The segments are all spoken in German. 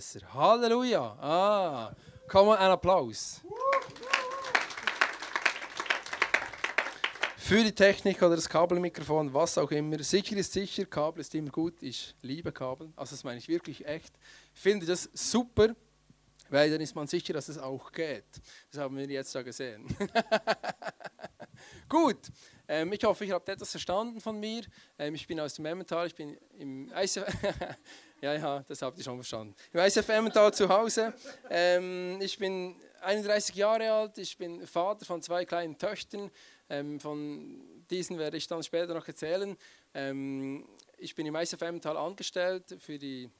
besser. Halleluja. Ah, komm mal ein Applaus. Für die Technik oder das Kabelmikrofon, was auch immer. Sicher ist sicher, Kabel ist immer gut. Ich liebe Kabel. Also das meine ich wirklich echt. Finde das super, weil dann ist man sicher, dass es auch geht. Das haben wir jetzt da gesehen. gut, ähm, ich hoffe, ihr habt etwas verstanden von mir. Ähm, ich bin aus dem Emmental, ich bin im ICF. ja, ja, das habt ihr schon verstanden. Im ICF Emmental zu Hause. Ähm, ich bin 31 Jahre alt, ich bin Vater von zwei kleinen Töchtern. Ähm, von diesen werde ich dann später noch erzählen. Ähm, ich bin im ICF Emmental angestellt für die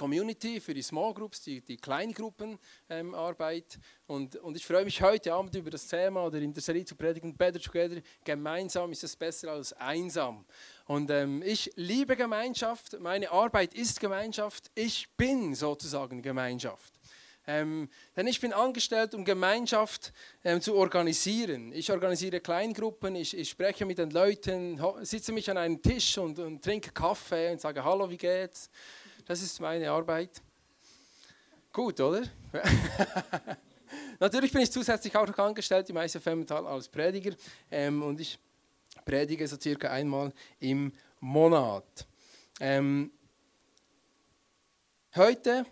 Community, für die Small Groups, die, die Kleingruppenarbeit. Ähm, und, und ich freue mich heute Abend über das Thema oder in der Serie zu predigen, Better Together. Gemeinsam ist es besser als einsam. Und ähm, ich liebe Gemeinschaft, meine Arbeit ist Gemeinschaft, ich bin sozusagen Gemeinschaft. Ähm, denn ich bin angestellt, um Gemeinschaft ähm, zu organisieren. Ich organisiere Kleingruppen, ich, ich, spreche mit den Leuten, sitze mich an einem Tisch und, und trinke Kaffee und sage, hallo, wie geht's? Das ist meine Arbeit. Gut, oder? Natürlich bin ich zusätzlich auch noch angestellt im ICF als Prediger ähm, und ich predige so circa einmal im Monat. Ähm, heute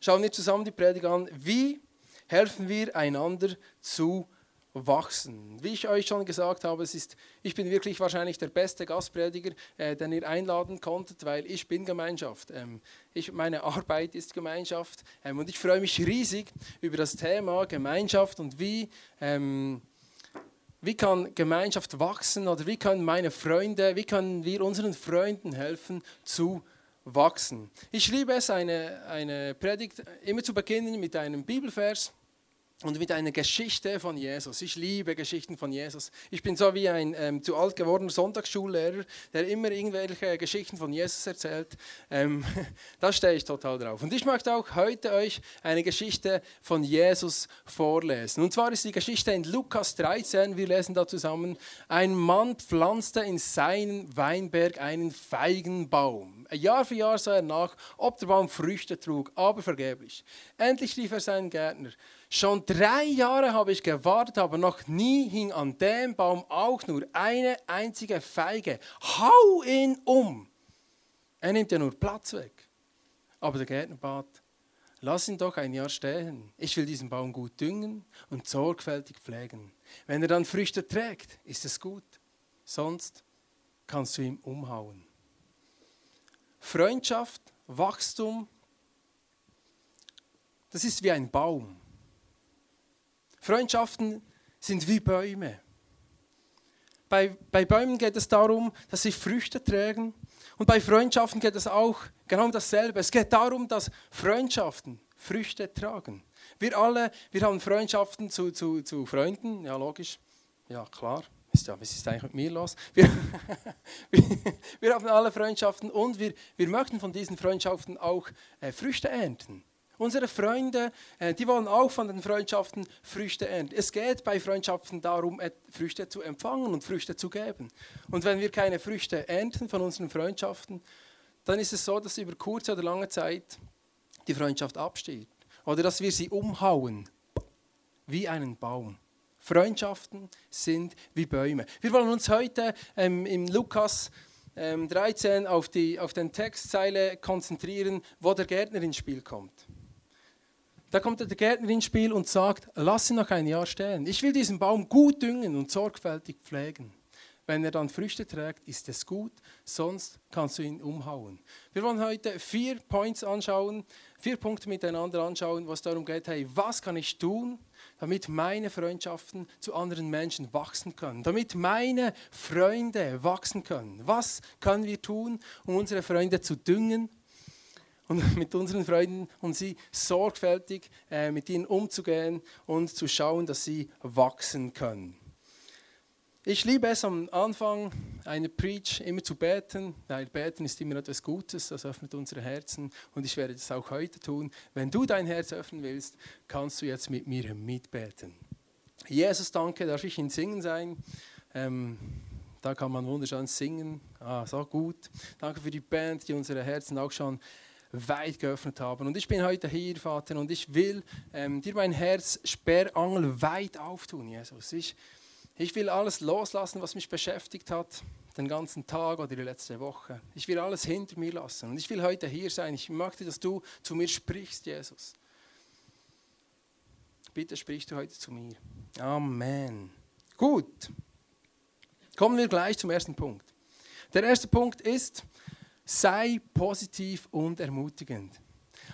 schauen wir zusammen die Predigt an, wie helfen wir einander zu wachsen. Wie ich euch schon gesagt habe, es ist, ich bin wirklich wahrscheinlich der beste Gastprediger, äh, den ihr einladen konntet, weil ich bin Gemeinschaft. Ähm, ich, meine Arbeit ist Gemeinschaft ähm, und ich freue mich riesig über das Thema Gemeinschaft und wie, ähm, wie kann Gemeinschaft wachsen oder wie können meine Freunde, wie können wir unseren Freunden helfen zu wachsen. Ich liebe es, eine, eine Predigt immer zu beginnen mit einem Bibelvers und mit einer Geschichte von Jesus. Ich liebe Geschichten von Jesus. Ich bin so wie ein ähm, zu alt gewordener Sonntagsschullehrer, der immer irgendwelche Geschichten von Jesus erzählt. Ähm, da stehe ich total drauf. Und ich möchte auch heute euch eine Geschichte von Jesus vorlesen. Und zwar ist die Geschichte in Lukas 13. Wir lesen da zusammen. Ein Mann pflanzte in seinen Weinberg einen Feigenbaum. Jahr für Jahr sah er nach, ob der Baum Früchte trug, aber vergeblich. Endlich rief er seinen Gärtner. Schon drei Jahre habe ich gewartet, aber noch nie hing an dem Baum auch nur eine einzige Feige. Hau ihn um! Er nimmt ja nur Platz weg. Aber der Gärtner bat, lass ihn doch ein Jahr stehen. Ich will diesen Baum gut düngen und sorgfältig pflegen. Wenn er dann Früchte trägt, ist es gut. Sonst kannst du ihn umhauen. Freundschaft, Wachstum, das ist wie ein Baum. Freundschaften sind wie Bäume. Bei, bei Bäumen geht es darum, dass sie Früchte tragen. Und bei Freundschaften geht es auch genau um dasselbe. Es geht darum, dass Freundschaften Früchte tragen. Wir alle, wir haben Freundschaften zu, zu, zu Freunden, ja logisch, ja klar. Ja, was ist eigentlich mit mir los? Wir, wir, haben alle Freundschaften und wir, wir möchten von diesen Freundschaften auch äh, Früchte ernten. Unsere Freunde, äh, die wollen auch von den Freundschaften Früchte ernten. Es geht bei Freundschaften darum, Früchte zu empfangen und Früchte zu geben. Und wenn wir keine Früchte ernten von unseren Freundschaften, dann ist es so, dass über kurze oder lange Zeit die Freundschaft absteht. Oder dass wir sie umhauen, wie einen Baum. Freundschaften sind wie Bäume. Wir wollen uns heute ähm, im Lukas ähm, 13 auf, die, auf den Textzeile konzentrieren, wo der Gärtner ins Spiel kommt. Da kommt der Gärtner ins Spiel und sagt, lass ihn noch ein Jahr stehen. Ich will diesen Baum gut düngen und sorgfältig pflegen. Wenn er dann Früchte trägt, ist es gut, sonst kannst du ihn umhauen. Wir wollen heute vier Points anschauen, vier Punkte miteinander anschauen, was darum geht, hey, was kann ich tun, damit meine Freundschaften zu anderen Menschen wachsen können, damit meine Freunde wachsen können. Was können wir tun, um unsere Freunde zu düngen und mit unseren Freunden und sie sorgfältig äh, mit ihnen umzugehen und zu schauen, dass sie wachsen können. Ich liebe es am Anfang einer Preach immer zu beten, weil beten ist immer etwas Gutes, das öffnet unsere Herzen und ich werde das auch heute tun. Wenn du dein Herz öffnen willst, kannst du jetzt mit mir mitbeten. Jesus, danke, darf ich in Singen sein? Ähm, da kann man wunderschön singen, ah, so gut. Danke für die Band, die unsere Herzen auch schon weit geöffnet haben. Und ich bin heute hier, Vater, und ich will ähm, dir mein Herz Sperrangel weit auftun, Jesus. Ich, ich will alles loslassen, was mich beschäftigt hat, den ganzen Tag oder die letzte Woche. Ich will alles hinter mir lassen. Und ich will heute hier sein. Ich möchte, dass du zu mir sprichst, Jesus. Bitte sprichst du heute zu mir. Amen. Gut. Kommen wir gleich zum ersten Punkt. Der erste Punkt ist, sei positiv und ermutigend.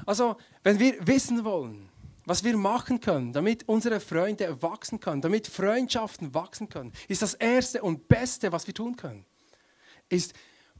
Also, wenn wir wissen wollen, was wir machen können, damit unsere Freunde wachsen können, damit Freundschaften wachsen können, ist das Erste und Beste, was wir tun können, ist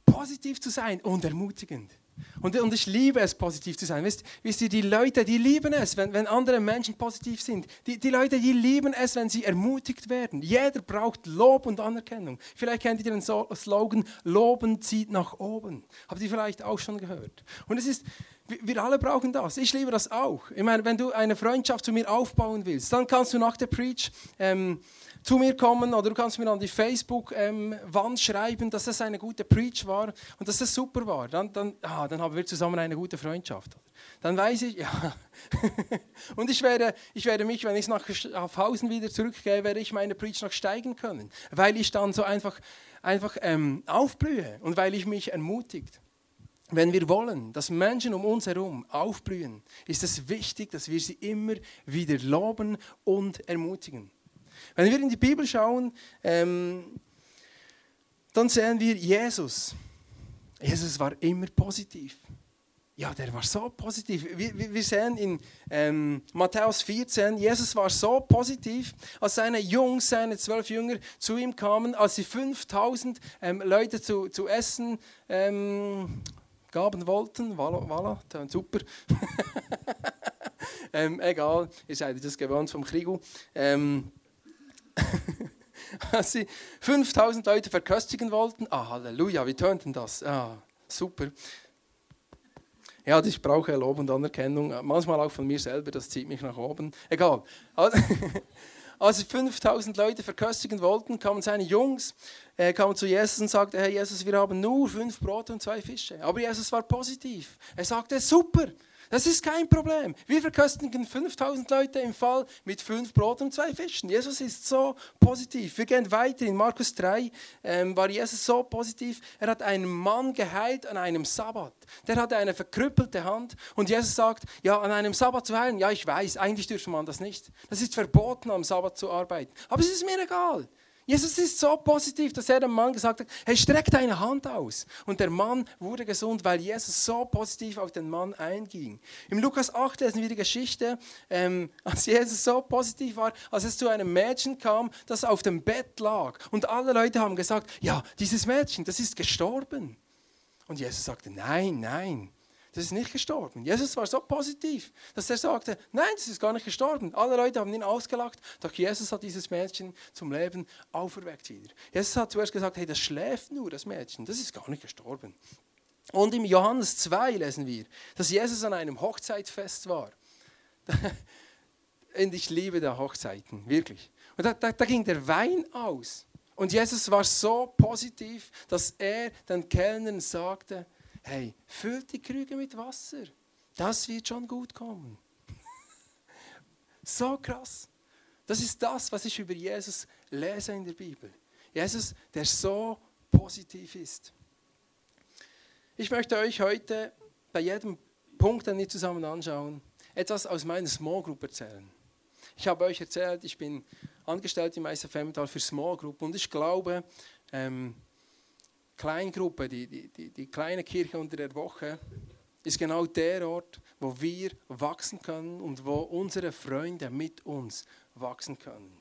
positiv zu sein und ermutigend. Und, und ich liebe es, positiv zu sein. Wisst, wisst ihr, die Leute, die lieben es, wenn, wenn andere Menschen positiv sind. Die, die Leute, die lieben es, wenn sie ermutigt werden. Jeder braucht Lob und Anerkennung. Vielleicht kennt ihr den Slogan, Loben zieht nach oben. Habt ihr vielleicht auch schon gehört? Und es ist, wir alle brauchen das. Ich liebe das auch. Ich meine, wenn du eine Freundschaft zu mir aufbauen willst, dann kannst du nach der Preach... Ähm, zu mir kommen oder du kannst mir an die Facebook-Wand ähm, schreiben, dass das eine gute Preach war und dass das super war. Dann, dann, ah, dann haben wir zusammen eine gute Freundschaft. Dann weiß ich, ja. und ich werde, ich werde mich, wenn ich nach Hausen wieder zurückgehe, werde ich meine Preach noch steigen können, weil ich dann so einfach, einfach ähm, aufblühe und weil ich mich ermutigt. Wenn wir wollen, dass Menschen um uns herum aufblühen, ist es wichtig, dass wir sie immer wieder loben und ermutigen. Wenn wir in die Bibel schauen, ähm, dann sehen wir Jesus. Jesus war immer positiv. Ja, der war so positiv. Wir, wir sehen in ähm, Matthäus 14, Jesus war so positiv, als seine Jungs, seine zwölf Jünger zu ihm kamen, als sie 5000 ähm, Leute zu, zu essen ähm, gaben wollten. Voilà, voilà super. ähm, egal, ihr seid das gewohnt vom Krieg. Ähm, als sie 5000 Leute verköstigen wollten. Ah, Halleluja, wie tönt denn das? Ah, super. Ja, ich brauche Lob und Anerkennung, manchmal auch von mir selber, das zieht mich nach oben. Egal. Als sie 5000 Leute verköstigen wollten, kamen seine Jungs, äh, kamen zu Jesus und sagten, Herr Jesus, wir haben nur fünf Brote und zwei Fische. Aber Jesus war positiv. Er sagte, super, das ist kein Problem. Wir verköstigen 5000 Leute im Fall mit fünf Brot und zwei Fischen. Jesus ist so positiv. Wir gehen weiter. In Markus 3 ähm, war Jesus so positiv. Er hat einen Mann geheilt an einem Sabbat. Der hatte eine verkrüppelte Hand. Und Jesus sagt, ja, an einem Sabbat zu heilen. Ja, ich weiß, eigentlich dürfte man das nicht. Das ist verboten, am Sabbat zu arbeiten. Aber es ist mir egal. Jesus ist so positiv, dass er dem Mann gesagt hat, hey, streck deine Hand aus. Und der Mann wurde gesund, weil Jesus so positiv auf den Mann einging. Im Lukas 8 lesen wir die Geschichte, ähm, als Jesus so positiv war, als es zu einem Mädchen kam, das auf dem Bett lag. Und alle Leute haben gesagt, ja, dieses Mädchen, das ist gestorben. Und Jesus sagte, nein, nein, das ist nicht gestorben. Jesus war so positiv, dass er sagte, nein, das ist gar nicht gestorben. Alle Leute haben ihn ausgelacht, doch Jesus hat dieses Mädchen zum Leben auferweckt wieder. Jesus hat zuerst gesagt, hey, das schläft nur, das Mädchen, das ist gar nicht gestorben. Und im Johannes 2 lesen wir, dass Jesus an einem Hochzeitsfest war. Und ich liebe da Hochzeiten, wirklich. Und da, da, da ging der Wein aus. Und Jesus war so positiv, dass er den Kellnern sagte, hey, füllt die Krüge mit Wasser. Das wird schon gut kommen. so krass. Das ist das, was ich über Jesus lese in der Bibel. Jesus, der so positiv ist. Ich möchte euch heute bei jedem Punkt, den wir zusammen anschauen, etwas aus meiner Small Group erzählen. Ich habe euch erzählt, ich bin angestellt im ISF für Small Group und ich glaube, ähm, Kleingruppe, die, die, die, die kleine Kirche unter der Woche, ist genau der Ort, wo wir wachsen können und wo unsere Freunde mit uns wachsen können.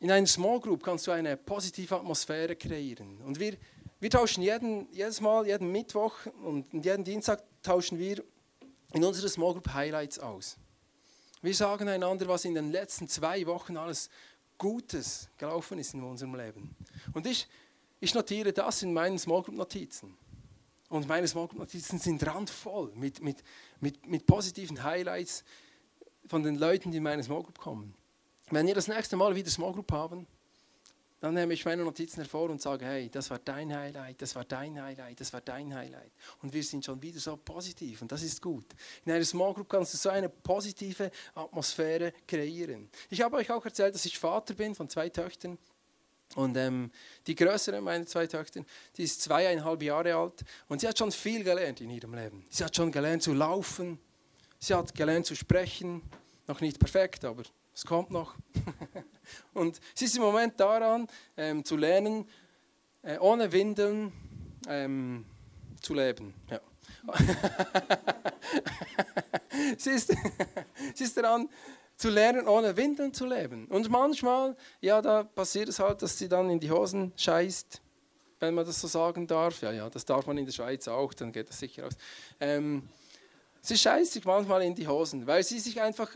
In einer Small Group kannst du eine positive Atmosphäre kreieren. Und wir, wir tauschen jeden, jedes Mal, jeden Mittwoch und jeden Dienstag tauschen wir in unserer Small Group Highlights aus. Wir sagen einander, was in den letzten zwei Wochen alles Gutes gelaufen ist in unserem Leben. Und ich, ich notiere das in meinen Small Group Notizen. Und meine Small Group Notizen sind randvoll mit, mit, mit, mit positiven Highlights von den Leuten, die in meine Small Group kommen. Wenn ihr das nächste Mal wieder Small Group haben, dann nehme ich meine Notizen hervor und sage, hey, das war dein Highlight, das war dein Highlight, das war dein Highlight. Und wir sind schon wieder so positiv und das ist gut. In einer Small Group kannst du so eine positive Atmosphäre kreieren. Ich habe euch auch erzählt, dass ich Vater bin von zwei Töchtern. Und ähm, die größere meiner zwei Töchter, die ist zweieinhalb Jahre alt und sie hat schon viel gelernt in ihrem Leben. Sie hat schon gelernt zu laufen, sie hat gelernt zu sprechen, noch nicht perfekt, aber es kommt noch. und sie ist im Moment daran, ähm, zu lernen, äh, ohne Windeln ähm, zu leben. Ja. sie, ist, sie ist daran, zu lernen, ohne Windeln zu leben. Und manchmal, ja, da passiert es halt, dass sie dann in die Hosen scheißt, wenn man das so sagen darf. Ja, ja, das darf man in der Schweiz auch, dann geht das sicher aus. Ähm, sie scheißt sich manchmal in die Hosen, weil sie sich einfach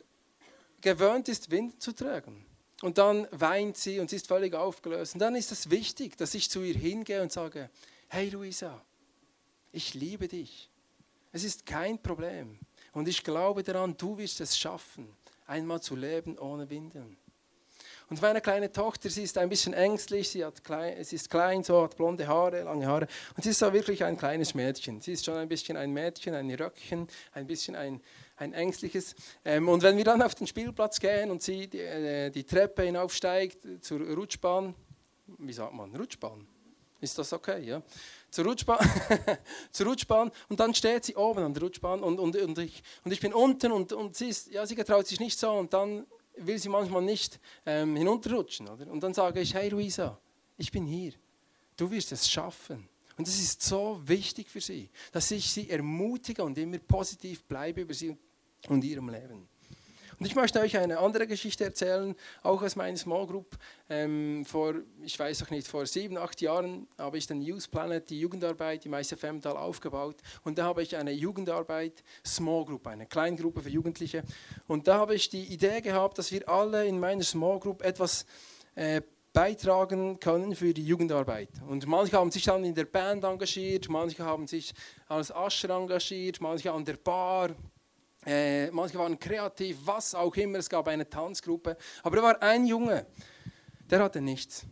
gewöhnt ist, Windeln zu tragen. Und dann weint sie und sie ist völlig aufgelöst. Und dann ist es wichtig, dass ich zu ihr hingehe und sage, hey Luisa, ich liebe dich. Es ist kein Problem. Und ich glaube daran, du wirst es schaffen einmal zu leben ohne Windeln. Und meine kleine Tochter, sie ist ein bisschen ängstlich, sie, hat klein, sie ist klein, so hat blonde Haare, lange Haare. Und sie ist so wirklich ein kleines Mädchen. Sie ist schon ein bisschen ein Mädchen, ein Röckchen, ein bisschen ein, ein ängstliches. Ähm, und wenn wir dann auf den Spielplatz gehen und sie die, äh, die Treppe hinaufsteigt zur Rutschbahn, wie sagt man, Rutschbahn? Ist das okay, ja? Zur Rutschbahn, zur Rutschbahn und dann steht sie oben an der Rutschbahn und, und, und, ich, und ich bin unten und, und sie, ist, ja, sie getraut sich nicht so und dann will sie manchmal nicht ähm, hinunterrutschen. Oder? Und dann sage ich, hey Luisa, ich bin hier, du wirst es schaffen. Und es ist so wichtig für sie, dass ich sie ermutige und immer positiv bleibe über sie und ihrem Leben. Und ich möchte euch eine andere Geschichte erzählen, auch aus meiner Small Group. Ähm, vor, ich weiß auch nicht, vor sieben, acht Jahren habe ich den Youth Planet, die Jugendarbeit im ICF Tal aufgebaut. Und da habe ich eine Jugendarbeit Small Group, eine Kleingruppe für Jugendliche. Und da habe ich die Idee gehabt, dass wir alle in meiner Small Group etwas äh, beitragen können für die Jugendarbeit. Und manche haben sich dann in der Band engagiert, manche haben sich als Ascher engagiert, manche an der Bar, äh, manche waren kreativ, was auch immer. Es gab eine Tanzgruppe. Aber da war ein Junge, der hatte nichts.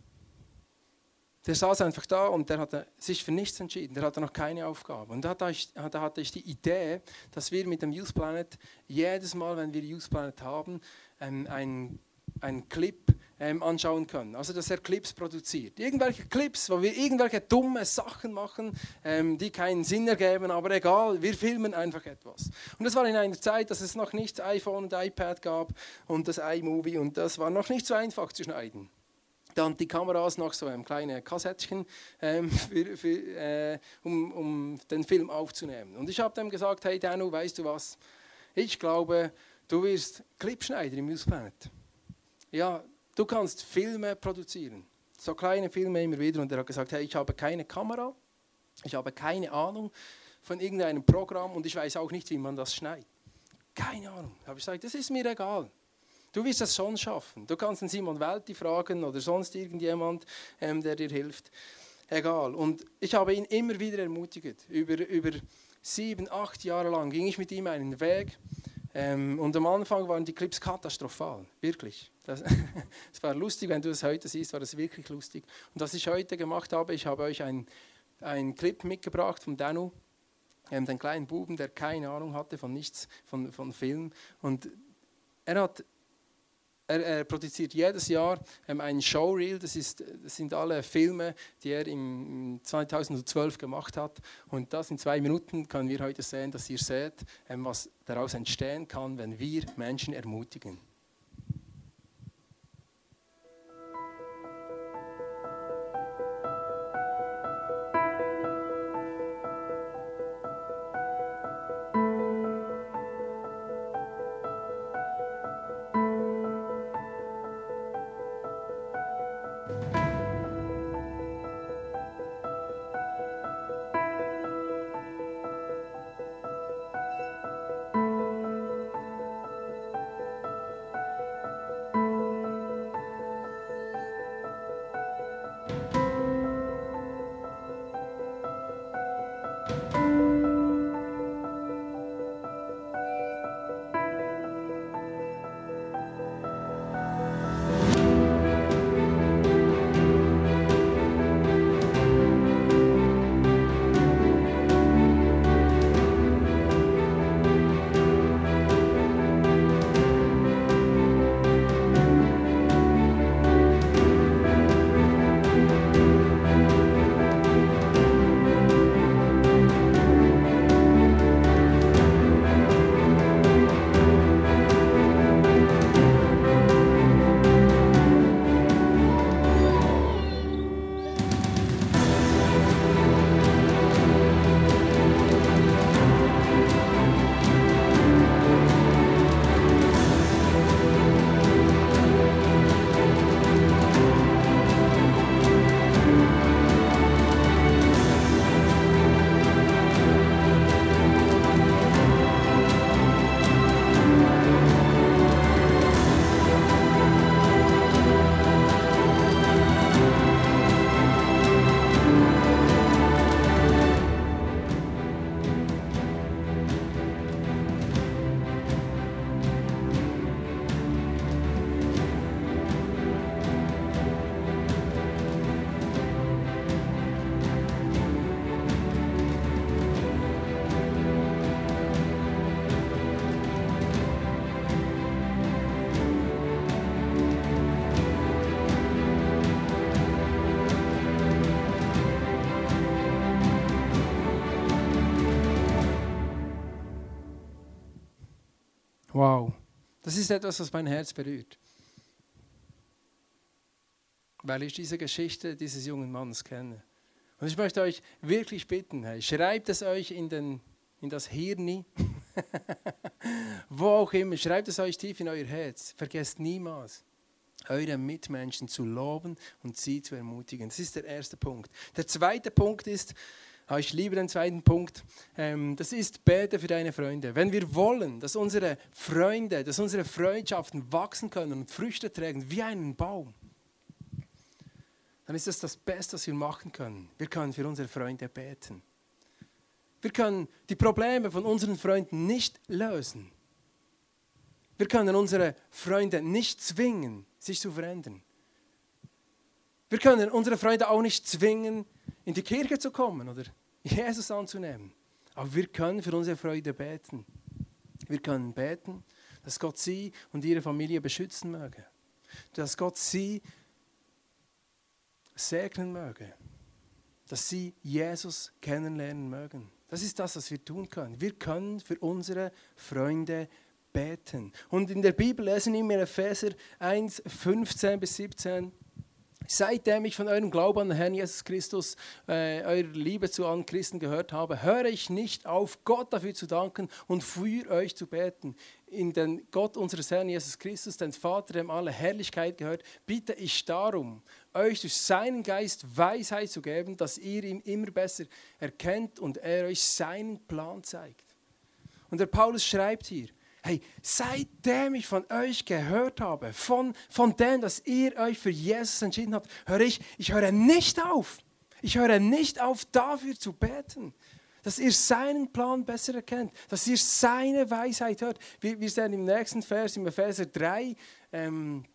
Der saß einfach da und der hatte sich für nichts entschieden. Der hatte noch keine Aufgabe. Und da hatte ich, da hatte ich die Idee, dass wir mit dem Youth Planet jedes Mal, wenn wir Youth Planet haben, ähm, ein einen Clip anschauen können. Also, dass er Clips produziert. Irgendwelche Clips, wo wir irgendwelche dumme Sachen machen, ähm, die keinen Sinn ergeben, aber egal, wir filmen einfach etwas. Und das war in einer Zeit, dass es noch nicht iPhone und iPad gab und das iMovie und das war noch nicht so einfach zu schneiden. Dann die Kameras noch so ein kleines Kassettchen, ähm, für, für, äh, um, um den Film aufzunehmen. Und ich habe dem gesagt, hey Danu, weißt du was? Ich glaube, du wirst Clipschneider im News Planet ja, du kannst Filme produzieren. So kleine Filme immer wieder. Und er hat gesagt, hey, ich habe keine Kamera, ich habe keine Ahnung von irgendeinem Programm und ich weiß auch nicht, wie man das schneidet. Keine Ahnung. Da habe ich gesagt, das ist mir egal. Du wirst das schon schaffen. Du kannst den Simon Welti fragen oder sonst irgendjemand, ähm, der dir hilft. Egal. Und ich habe ihn immer wieder ermutigt. Über, über sieben, acht Jahre lang ging ich mit ihm einen Weg. Ähm, und am Anfang waren die Clips katastrophal, wirklich. Es war lustig, wenn du es heute siehst, war es wirklich lustig. Und was ich heute gemacht habe, ich habe euch einen Clip mitgebracht von Danu, ähm, den kleinen Buben, der keine Ahnung hatte von nichts, von, von Film. Und er hat er, er, produziert jedes Jahr ähm, ein Showreel, das, ist, das sind alle Filme, die er im 2012 gemacht hat. Und das in zwei Minuten können wir heute sehen, dass ihr seht, ähm, was daraus entstehen kann, wenn wir Menschen ermutigen. Das ist etwas, was mein Herz berührt. Weil ich diese Geschichte dieses jungen Mannes kenne. Und ich möchte euch wirklich bitten, hey, schreibt es euch in, den, in das Hirn, wo auch immer, schreibt es euch tief in euer Herz. Vergesst niemals, eure Mitmenschen zu loben und sie zu ermutigen. Das ist der erste Punkt. Der zweite Punkt ist, ich liebe den zweiten Punkt, ähm, das ist, bete für deine Freunde. Wenn wir wollen, dass unsere Freunde, dass unsere Freundschaften wachsen können und Früchte tragen wie einen Baum, dann ist das das Beste, was wir machen können. Wir können für unsere Freunde beten. Wir können die Probleme von unseren Freunden nicht lösen. Wir können unsere Freunde nicht zwingen, sich zu verändern. Wir können unsere Freunde auch nicht zwingen, in die Kirche zu kommen oder Jesus anzunehmen. Aber wir können für unsere Freunde beten. Wir können beten, dass Gott sie und ihre Familie beschützen möge. Dass Gott sie segnen möge. Dass sie Jesus kennenlernen mögen. Das ist das, was wir tun können. Wir können für unsere Freunde beten. Und in der Bibel lesen wir Epheser 1, 15 bis 17. Seitdem ich von eurem Glauben an den Herrn Jesus Christus, äh, eure Liebe zu allen Christen gehört habe, höre ich nicht auf, Gott dafür zu danken und für euch zu beten. In den Gott unseres Herrn Jesus Christus, den Vater, dem alle Herrlichkeit gehört, bitte ich darum, euch durch seinen Geist Weisheit zu geben, dass ihr ihn immer besser erkennt und er euch seinen Plan zeigt. Und der Paulus schreibt hier, Hey, seitdem ich von euch gehört habe, von, von dem, dass ihr euch für Jesus entschieden habt, höre ich, ich höre nicht auf. Ich höre nicht auf, dafür zu beten, dass ihr seinen Plan besser erkennt, dass ihr seine Weisheit hört. Wir, wir sehen im nächsten Vers, im Epheser 3, ähm,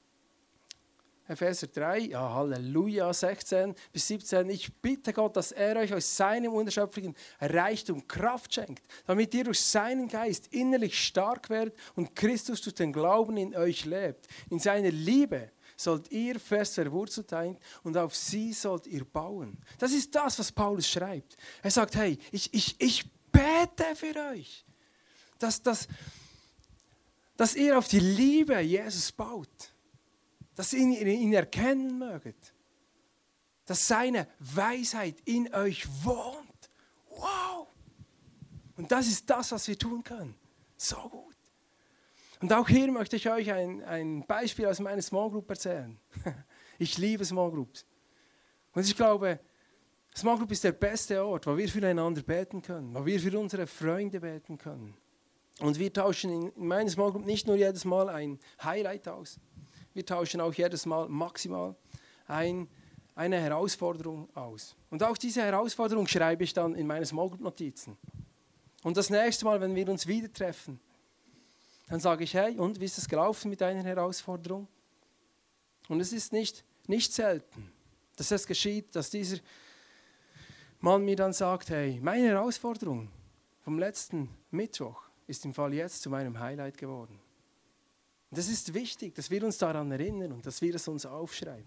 Epheser 3, ja, Halleluja, 16 bis 17. Ich bitte Gott, dass er euch aus seinem unerschöpflichen Reichtum Kraft schenkt, damit ihr durch seinen Geist innerlich stark werdet und Christus durch den Glauben in euch lebt. In seiner Liebe sollt ihr fest verwurzelt sein und auf sie sollt ihr bauen. Das ist das, was Paulus schreibt. Er sagt, hey, ich, ich, ich bete für euch, dass, dass, dass ihr auf die Liebe Jesus baut dass ihr ihn erkennen möget, dass seine Weisheit in euch wohnt. Wow! Und das ist das, was wir tun können. So gut. Und auch hier möchte ich euch ein, ein Beispiel aus meiner Small Group erzählen. Ich liebe Small Groups. Und ich glaube, Small Group ist der beste Ort, wo wir füreinander beten können, wo wir für unsere Freunde beten können. Und wir tauschen in meiner Small Group nicht nur jedes Mal ein Highlight aus, wir tauschen auch jedes Mal maximal ein, eine Herausforderung aus. Und auch diese Herausforderung schreibe ich dann in meine Small Group Notizen. Und das nächste Mal, wenn wir uns wieder treffen, dann sage ich, hey, und wie ist es gelaufen mit deiner Herausforderung? Und es ist nicht, nicht selten, dass es geschieht, dass dieser Mann mir dann sagt, hey, meine Herausforderung vom letzten Mittwoch ist im Fall jetzt zu meinem Highlight geworden. Und das ist wichtig, dass wir uns daran erinnern und dass wir es uns aufschreiben.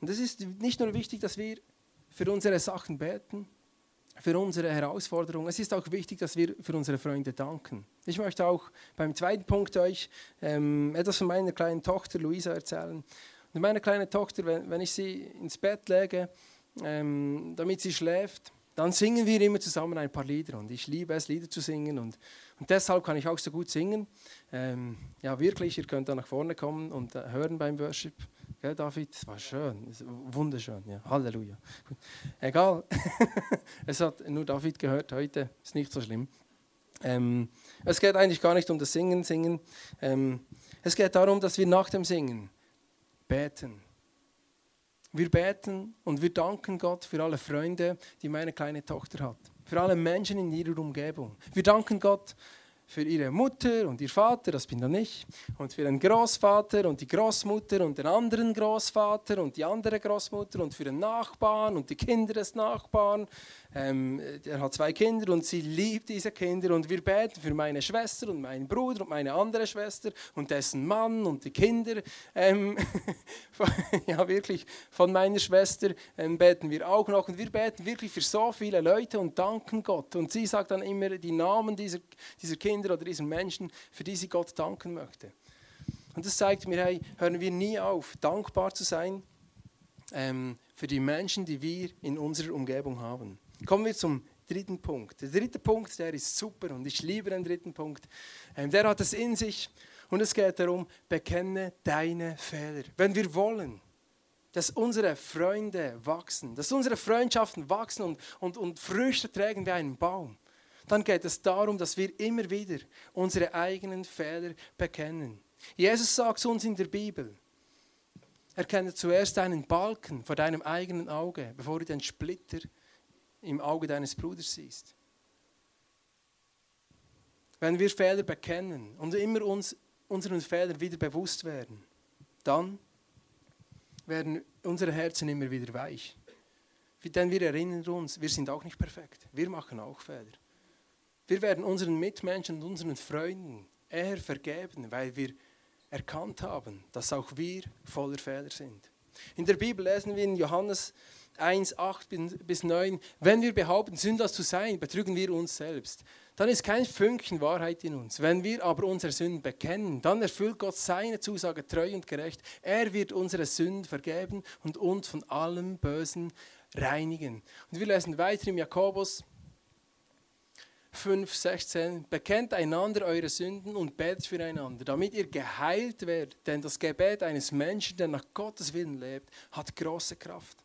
Und es ist nicht nur wichtig, dass wir für unsere Sachen beten, für unsere Herausforderungen. Es ist auch wichtig, dass wir für unsere Freunde danken. Ich möchte auch beim zweiten Punkt euch ähm, etwas von meiner kleinen Tochter Luisa erzählen. Und meine kleine Tochter, wenn, wenn ich sie ins Bett lege, ähm, damit sie schläft, dann singen wir immer zusammen ein paar Lieder. Und ich liebe es, Lieder zu singen. Und, und deshalb kann ich auch so gut singen. Ähm, ja, wirklich, ihr könnt da nach vorne kommen und äh, hören beim Worship. Gell, David? Das war schön, wunderschön. Ja. Halleluja. Egal, es hat nur David gehört heute, ist nicht so schlimm. Ähm, es geht eigentlich gar nicht um das Singen, Singen. Ähm, es geht darum, dass wir nach dem Singen beten. Wir beten und wir danken Gott für alle Freunde, die meine kleine Tochter hat. Für alle Menschen in ihrer Umgebung. Wir danken Gott für ihre Mutter und ihr Vater, das bin dann ich, und für den Großvater und die Großmutter und den anderen Großvater und die andere Großmutter und für den Nachbarn und die Kinder des Nachbarn. Ähm, er hat zwei Kinder und sie liebt diese Kinder und wir beten für meine Schwester und meinen Bruder und meine andere Schwester und dessen Mann und die Kinder. Ähm, ja, wirklich, von meiner Schwester ähm, beten wir auch noch und wir beten wirklich für so viele Leute und danken Gott. Und sie sagt dann immer die Namen dieser, dieser Kinder oder dieser Menschen, für die sie Gott danken möchte. Und das zeigt mir, hey, hören wir nie auf, dankbar zu sein ähm, für die Menschen, die wir in unserer Umgebung haben. Kommen wir zum dritten Punkt. Der dritte Punkt, der ist super und ich liebe den dritten Punkt. Ähm, der hat es in sich und es geht darum, bekenne deine Fehler. Wenn wir wollen, dass unsere Freunde wachsen, dass unsere Freundschaften wachsen und, und, und Früchte tragen wie ein Baum, dann geht es darum, dass wir immer wieder unsere eigenen Fehler bekennen. Jesus sagt es uns in der Bibel, erkenne zuerst einen Balken vor deinem eigenen Auge, bevor du den Splitter im Auge deines Bruders siehst. Wenn wir Fehler bekennen und immer uns unseren Fehlern wieder bewusst werden, dann werden unsere Herzen immer wieder weich. Denn wir erinnern uns, wir sind auch nicht perfekt. Wir machen auch Fehler. Wir werden unseren Mitmenschen und unseren Freunden eher vergeben, weil wir erkannt haben, dass auch wir voller Fehler sind. In der Bibel lesen wir in Johannes 1, 8 bis 9, wenn wir behaupten, sündlos zu sein, betrügen wir uns selbst. Dann ist kein Fünkchen Wahrheit in uns. Wenn wir aber unsere Sünden bekennen, dann erfüllt Gott seine Zusage treu und gerecht. Er wird unsere Sünden vergeben und uns von allem Bösen reinigen. Und wir lesen weiter im Jakobus 5, 16, bekennt einander eure Sünden und betet füreinander, damit ihr geheilt werdet. Denn das Gebet eines Menschen, der nach Gottes Willen lebt, hat große Kraft.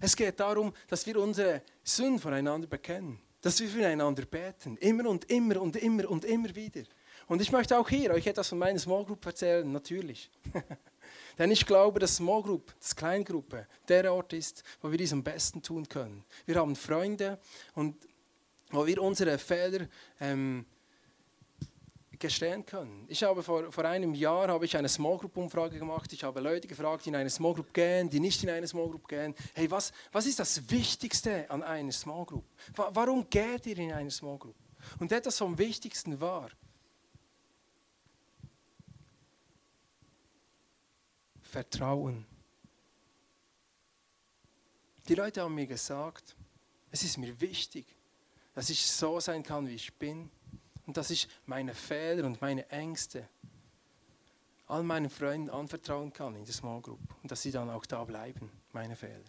Es geht darum, dass wir unsere Sünden voneinander bekennen, dass wir füreinander beten, immer und immer und immer und immer wieder. Und ich möchte auch hier euch etwas von meiner Small Group erzählen, natürlich. Denn ich glaube, dass Small Group, das Kleingruppe, der Ort ist, wo wir dies am besten tun können. Wir haben Freunde und wo wir unsere Fehler ähm, gestehen können. Ich habe vor, vor einem Jahr habe ich eine Small Group Umfrage gemacht. Ich habe Leute gefragt, die in eine Small Group gehen, die nicht in eine Small Group gehen. Hey, was, was ist das Wichtigste an einer Small Group? Warum geht ihr in eine Small Group? Und etwas vom Wichtigsten war, Vertrauen. Die Leute haben mir gesagt, es ist mir wichtig, dass ich so sein kann, wie ich bin und dass ich meine Fehler und meine Ängste all meinen Freunden anvertrauen kann in der Small Group und dass sie dann auch da bleiben, meine Fehler.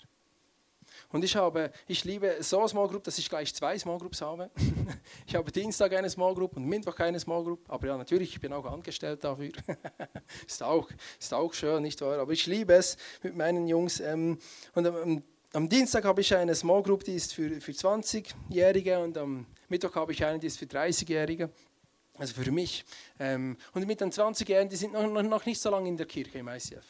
Und ich habe, ich liebe so eine Small Group, dass ich gleich zwei Small Groups habe. ich habe Dienstag eine Small Group und Mittwoch eine Small Group. Aber ja, natürlich, ich bin auch angestellt dafür. ist, auch, ist auch schön, nicht wahr? Aber ich liebe es mit meinen Jungs. Ähm, und ähm, am Dienstag habe ich eine Small Group, die ist für, für 20-Jährige und am Mittwoch habe ich eine, die ist für 30-Jährige. Also für mich. Ähm, und mit den 20-Jährigen, die sind noch, noch nicht so lange in der Kirche im ICF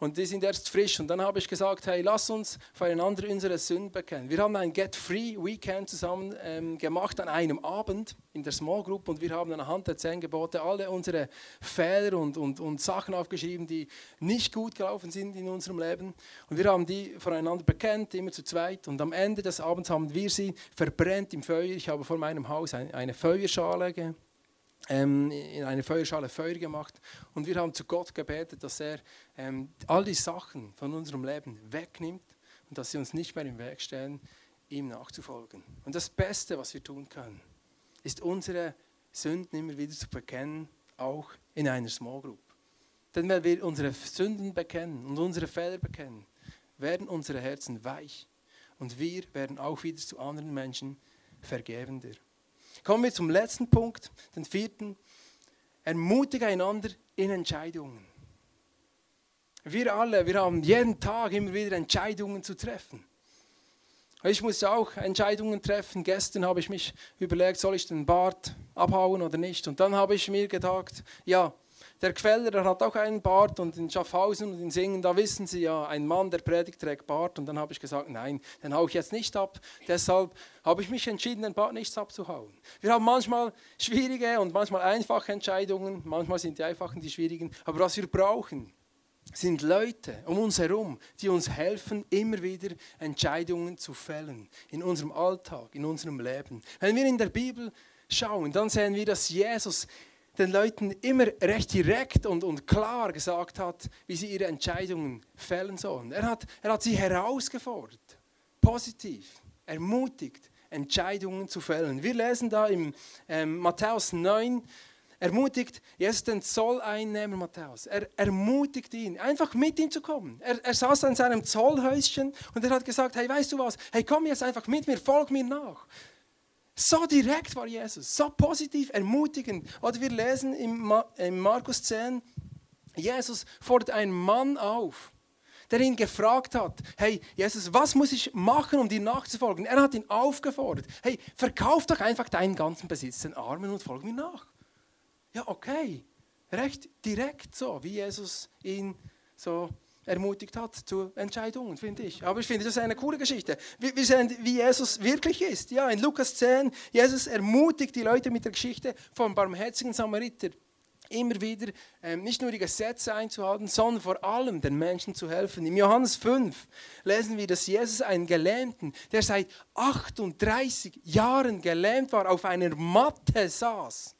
und die sind erst frisch. Und dann habe ich gesagt, hey, lass uns voreinander unsere Sünden bekennen. Wir haben ein Get Free Weekend zusammen ähm, gemacht an einem Abend in der Small Group und wir haben anhand der zehn Gebote alle unsere Fehler und, und, und Sachen aufgeschrieben, die nicht gut gelaufen sind in unserem Leben. Und wir haben die voneinander bekennt, immer zu zweit. Und am Ende des Abends haben wir sie verbrennt im Feuer. Ich habe vor meinem Haus eine, Feuerschale in eine Feuerschale Feuer gemacht und wir haben zu Gott gebetet, dass er ähm, all die Sachen von unserem Leben wegnimmt und dass sie uns nicht mehr im Weg stehen, ihm nachzufolgen. Und das Beste, was wir tun können, ist unsere Sünden immer wieder zu bekennen, auch in einer Small Group. Denn wenn wir unsere Sünden bekennen und unsere Fehler bekennen, werden unsere Herzen weich und wir werden auch wieder zu anderen Menschen vergebender. Kommen wir zum letzten Punkt, den vierten. Ermutige einander in Entscheidungen. Wir alle, wir haben jeden Tag immer wieder Entscheidungen zu treffen. Ich muss auch Entscheidungen treffen. Gestern habe ich mich überlegt, soll ich den Bart abhauen oder nicht. Und dann habe ich mir gedacht, ja, der Queller, der hat auch einen Bart und in Schaffhausen und in Singen, da wissen Sie ja, ein Mann, der predigt, trägt Bart. Und dann habe ich gesagt, nein, den haue ich jetzt nicht ab. Deshalb habe ich mich entschieden, den Bart nicht abzuhauen. Wir haben manchmal schwierige und manchmal einfache Entscheidungen. Manchmal sind die einfachen die schwierigen. Aber was wir brauchen, sind Leute um uns herum, die uns helfen, immer wieder Entscheidungen zu fällen in unserem Alltag, in unserem Leben. Wenn wir in der Bibel schauen, dann sehen wir, dass Jesus den Leuten immer recht direkt und, und klar gesagt hat, wie sie ihre Entscheidungen fällen sollen. Er hat, er hat sie herausgefordert, positiv, ermutigt, Entscheidungen zu fällen. Wir lesen da im ähm, Matthäus 9, ermutigt Jesus den Zolleinnehmer Matthäus. Er ermutigt ihn, einfach mit ihm zu kommen. Er, er saß an seinem Zollhäuschen und er hat gesagt, hey, weißt du was, hey, komm jetzt einfach mit mir, folg mir nach. So direkt war Jesus, so positiv, ermutigend. Oder wir lesen im Markus 10, Jesus fordert einen Mann auf, der ihn gefragt hat, hey Jesus, was muss ich machen, um dir nachzufolgen? Er hat ihn aufgefordert, hey, verkauf doch einfach deinen ganzen Besitz den Armen und folg mir nach. Ja, okay, recht direkt so, wie Jesus ihn so ermutigt hat zu Entscheidungen, finde ich. Aber ich finde, das ist eine coole Geschichte. Wir, sehen, wie Jesus wirklich ist. Ja, in Lukas 10, Jesus ermutigt die Leute mit der Geschichte vom barmherzigen Samariter immer wieder ähm, nicht nur die Gesetze einzuhalten, sondern vor allem den Menschen zu helfen. Im Johannes 5 lesen wir, dass Jesus einen Gelähmten, der seit 38 Jahren gelähmt war, auf einer Matte saß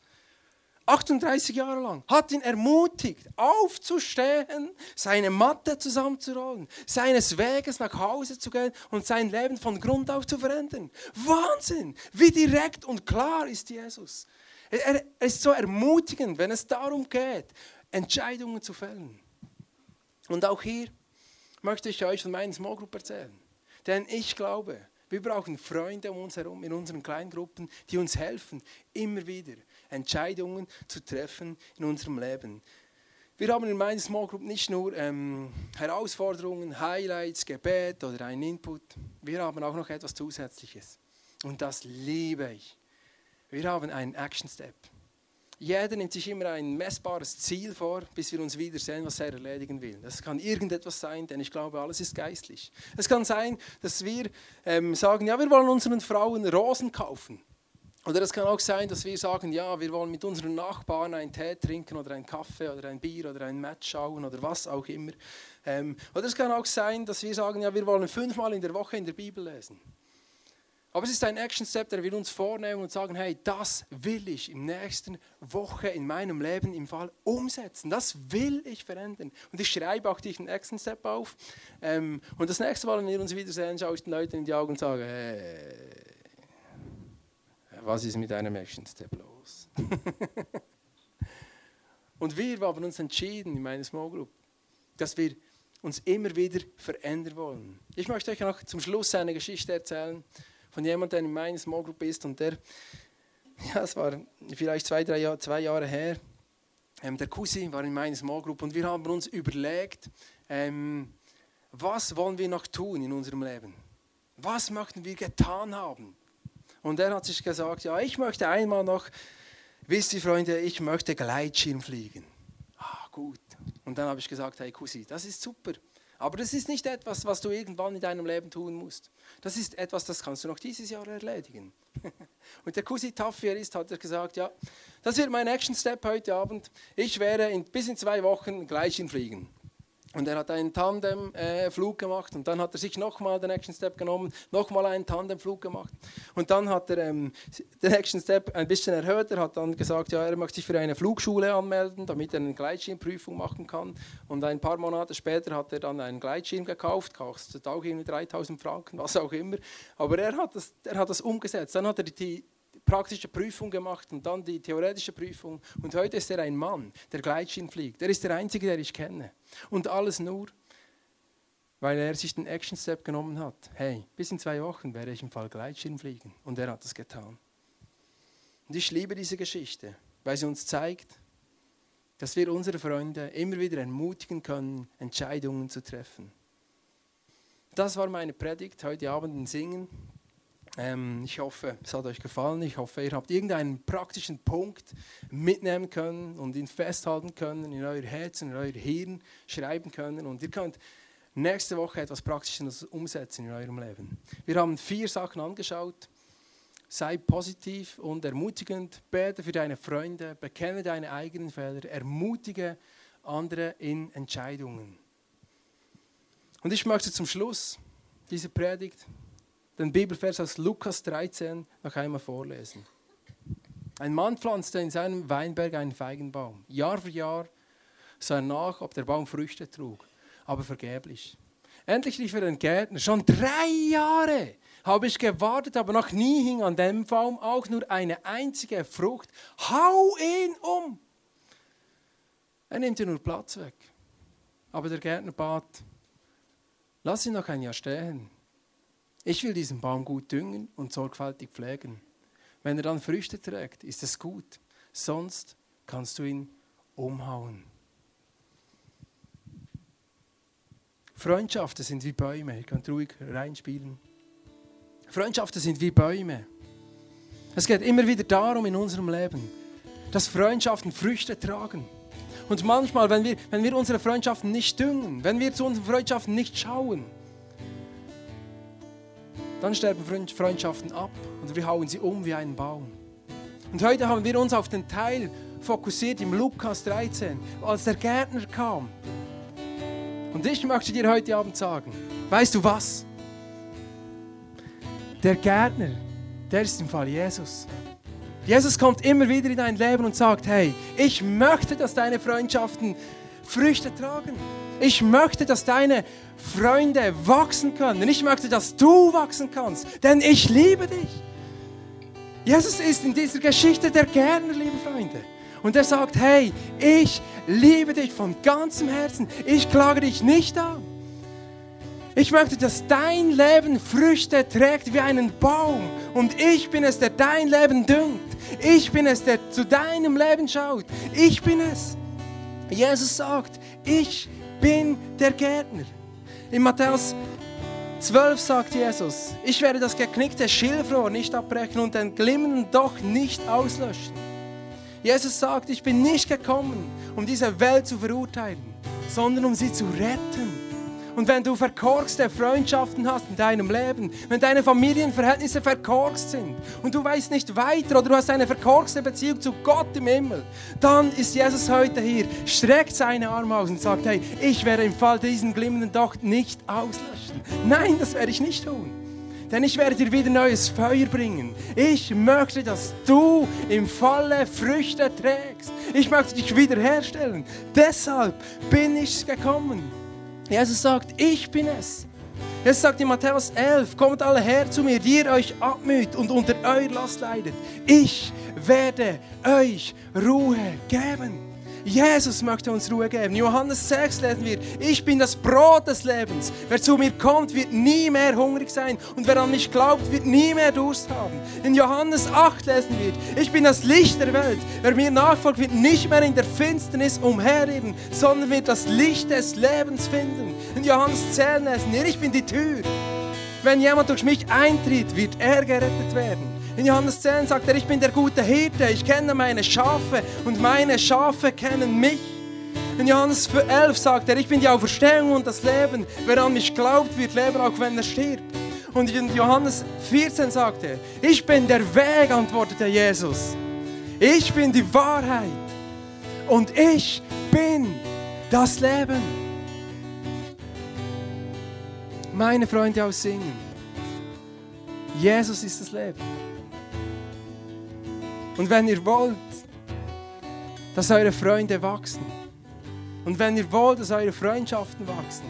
38 Jahre lang, hat ihn ermutigt, aufzustehen, seine Matte zusammenzurollen, seines Weges nach Hause zu gehen und sein Leben von Grund auf zu verändern. Wahnsinn! Wie direkt und klar ist Jesus. Er, ist so ermutigend, wenn es darum geht, Entscheidungen zu fällen. Und auch hier möchte ich euch von meiner Small Group erzählen. Denn ich glaube, wir brauchen Freunde um uns herum in unseren Kleingruppen, die uns helfen, immer wieder Entscheidungen zu treffen in unserem Leben. Wir haben in meiner Small Group nicht nur ähm, Herausforderungen, Highlights, Gebet oder einen Input. Wir haben auch noch etwas Zusätzliches. Und das liebe ich. Wir haben einen Action Step. Jeder nimmt sich immer ein messbares Ziel vor, bis wir uns wiedersehen, was er erledigen will. Das kann irgendetwas sein, denn ich glaube, alles ist geistlich. Es kann sein, dass wir ähm, sagen, ja, wir wollen unseren Frauen Rosen kaufen. Oder es kann auch sein, dass wir sagen, ja, wir wollen mit unseren Nachbarn einen Tee trinken oder einen Kaffee oder ein Bier oder ein Match schauen oder was auch immer. Ähm, oder es kann auch sein, dass wir sagen, ja, wir wollen fünfmal in der Woche in der Bibel lesen. Aber es ist ein Action Step, der wir uns vornehmen und sagen, hey, das will ich in der nächsten Woche in meinem Leben im Fall umsetzen. Das will ich verändern. Und ich schreibe auch diesen Action Step auf. Ähm, und das nächste Mal, wenn wir uns wiedersehen, schaue ich den Leuten in die Augen und sage, hey, was ist mit einem Action Step los? und wir haben uns entschieden in meiner Small Group, dass wir uns immer wieder verändern wollen. Ich möchte euch noch zum Schluss eine Geschichte erzählen von jemandem, der in meiner Small Group ist und der, ja, es war vielleicht zwei, drei Jahr, zwei Jahre her, ähm, der Cousin war in meiner Small Group und wir haben uns überlegt, ähm, was wollen wir noch tun in unserem Leben? Was möchten wir getan haben? Und er hat sich gesagt, ja, ich möchte einmal noch, wisst ihr Freunde, ich möchte Gleitschirm fliegen. Ah, gut. Und dann habe ich gesagt, hey Cousin, das ist super. Aber das ist nicht etwas, was du irgendwann in deinem Leben tun musst. Das ist etwas, das kannst du noch dieses Jahr erledigen. Und der Cousin wie er ist, hat er gesagt, ja, das wird mein Action Step heute Abend. Ich werde in, bis in zwei Wochen Gleitschirm fliegen. Und er hat einen Tandemflug äh, gemacht und dann hat er sich nochmal den Action Step genommen, nochmal einen Tandemflug gemacht. Und dann hat er ähm, den Action Step ein bisschen erhöht. Er hat dann gesagt, ja, er möchte sich für eine Flugschule anmelden, damit er eine Gleitschirmprüfung machen kann. Und ein paar Monate später hat er dann einen Gleitschirm gekauft, kostet auch irgendwie 3000 Franken, was auch immer. Aber er hat das, er hat das umgesetzt. Dann hat er die, praktische Prüfung gemacht und dann die theoretische Prüfung. Und heute ist er ein Mann, der Gleitschirm fliegt. Er ist der Einzige, der ich kenne. Und alles nur, weil er sich den Action Step genommen hat. Hey, bis in zwei Wochen werde ich im Fall Gleitschirm fliegen. Und er hat es getan. Und ich liebe diese Geschichte, weil sie uns zeigt, dass wir unsere Freunde immer wieder ermutigen können, Entscheidungen zu treffen. Das war meine Predigt heute Abend in Singen. Ähm, ich hoffe, es hat euch gefallen. Ich hoffe, ihr habt irgendeinen praktischen Punkt mitnehmen können und ihn festhalten können, in euer Herzen, in euer Hirn schreiben können. Und ihr könnt nächste Woche etwas Praktisches umsetzen in eurem Leben. Wir haben vier Sachen angeschaut. Sei positiv und ermutigend, bete für deine Freunde, bekenne deine eigenen Fehler, ermutige andere in Entscheidungen. Und ich möchte zum Schluss dieser Predigt den Bibelvers aus Lukas 13 noch einmal vorlesen. Ein Mann pflanzte in seinem Weinberg einen Feigenbaum. Jahr für Jahr sah er nach, ob der Baum Früchte trug, aber vergeblich. Endlich rief er den Gärtner. Schon drei Jahre habe ich gewartet, aber noch nie hing an dem Baum auch nur eine einzige Frucht. Hau ihn um! Er nimmt dir nur Platz weg. Aber der Gärtner bat, lass ihn noch ein Jahr stehen. Ich will diesen Baum gut düngen und sorgfältig pflegen. Wenn er dann Früchte trägt, ist es gut. Sonst kannst du ihn umhauen. Freundschaften sind wie Bäume. Ihr könnt ruhig reinspielen. Freundschaften sind wie Bäume. Es geht immer wieder darum in unserem Leben, dass Freundschaften Früchte tragen. Und manchmal, wenn wir, wenn wir unsere Freundschaften nicht düngen, wenn wir zu unseren Freundschaften nicht schauen, dann sterben Freundschaften ab und wir hauen sie um wie einen Baum. Und heute haben wir uns auf den Teil fokussiert im Lukas 13, als der Gärtner kam. Und ich möchte dir heute Abend sagen, weißt du was? Der Gärtner, der ist im Fall Jesus. Jesus kommt immer wieder in dein Leben und sagt, hey, ich möchte, dass deine Freundschaften Früchte tragen. Ich möchte, dass deine Freunde wachsen können. Ich möchte, dass du wachsen kannst, denn ich liebe dich. Jesus ist in dieser Geschichte der Gärtner, liebe Freunde. Und er sagt, hey, ich liebe dich von ganzem Herzen. Ich klage dich nicht an. Ich möchte, dass dein Leben Früchte trägt wie einen Baum. Und ich bin es, der dein Leben düngt. Ich bin es, der zu deinem Leben schaut. Ich bin es. Jesus sagt, ich bin der Gärtner. In Matthäus 12 sagt Jesus, ich werde das geknickte Schilfrohr nicht abbrechen und den glimmenden Doch nicht auslöschen. Jesus sagt, ich bin nicht gekommen, um diese Welt zu verurteilen, sondern um sie zu retten. Und wenn du verkorkste Freundschaften hast in deinem Leben, wenn deine Familienverhältnisse verkorkst sind und du weißt nicht weiter oder du hast eine verkorkste Beziehung zu Gott im Himmel, dann ist Jesus heute hier, streckt seine Arme aus und sagt, hey, ich werde im Fall diesen glimmenden Docht nicht auslöschen. Nein, das werde ich nicht tun. Denn ich werde dir wieder neues Feuer bringen. Ich möchte, dass du im Falle Früchte trägst. Ich möchte dich wiederherstellen. Deshalb bin ich gekommen. Jesus sagt, ich bin es. Jesus sagt in Matthäus 11, kommt alle her zu mir, die ihr euch abmüht und unter euer Last leidet. Ich werde euch Ruhe geben. Jesus möchte uns Ruhe geben. Johannes 6 lesen wir, ich bin das Brot des Lebens. Wer zu mir kommt, wird nie mehr hungrig sein und wer an mich glaubt, wird nie mehr Durst haben. In Johannes 8 lesen wir, ich bin das Licht der Welt. Wer mir nachfolgt, wird nicht mehr in der Finsternis umherirren, sondern wird das Licht des Lebens finden. In Johannes 10 lesen wir, ich bin die Tür. Wenn jemand durch mich eintritt, wird er gerettet werden. In Johannes 10 sagt er, ich bin der gute Hirte, ich kenne meine Schafe und meine Schafe kennen mich. In Johannes 11 sagt er, ich bin die Auferstehung und das Leben. Wer an mich glaubt, wird leben, auch wenn er stirbt. Und in Johannes 14 sagt er, ich bin der Weg, antwortete Jesus. Ich bin die Wahrheit und ich bin das Leben. Meine Freunde aus Singen, Jesus ist das Leben. Und wenn ihr wollt, dass eure Freunde wachsen, und wenn ihr wollt, dass eure Freundschaften wachsen,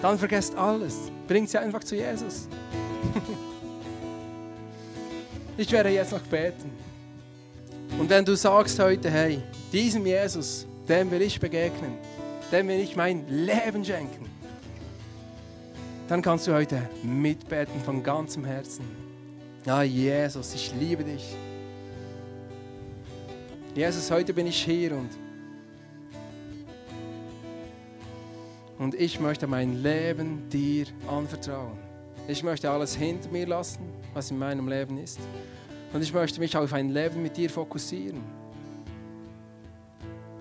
dann vergesst alles. Bringt sie einfach zu Jesus. ich werde jetzt noch beten. Und wenn du sagst heute, hey, diesem Jesus, dem will ich begegnen, dem will ich mein Leben schenken, dann kannst du heute mitbeten von ganzem Herzen. Ja, Jesus, ich liebe dich. Jesus, heute bin ich hier und, und ich möchte mein Leben dir anvertrauen. Ich möchte alles hinter mir lassen, was in meinem Leben ist. Und ich möchte mich auf ein Leben mit dir fokussieren.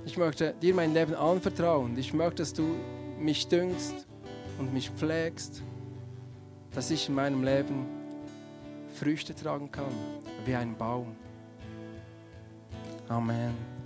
Ich möchte dir mein Leben anvertrauen. Ich möchte, dass du mich düngst und mich pflegst, dass ich in meinem Leben Früchte tragen kann, wie ein Baum. Amen.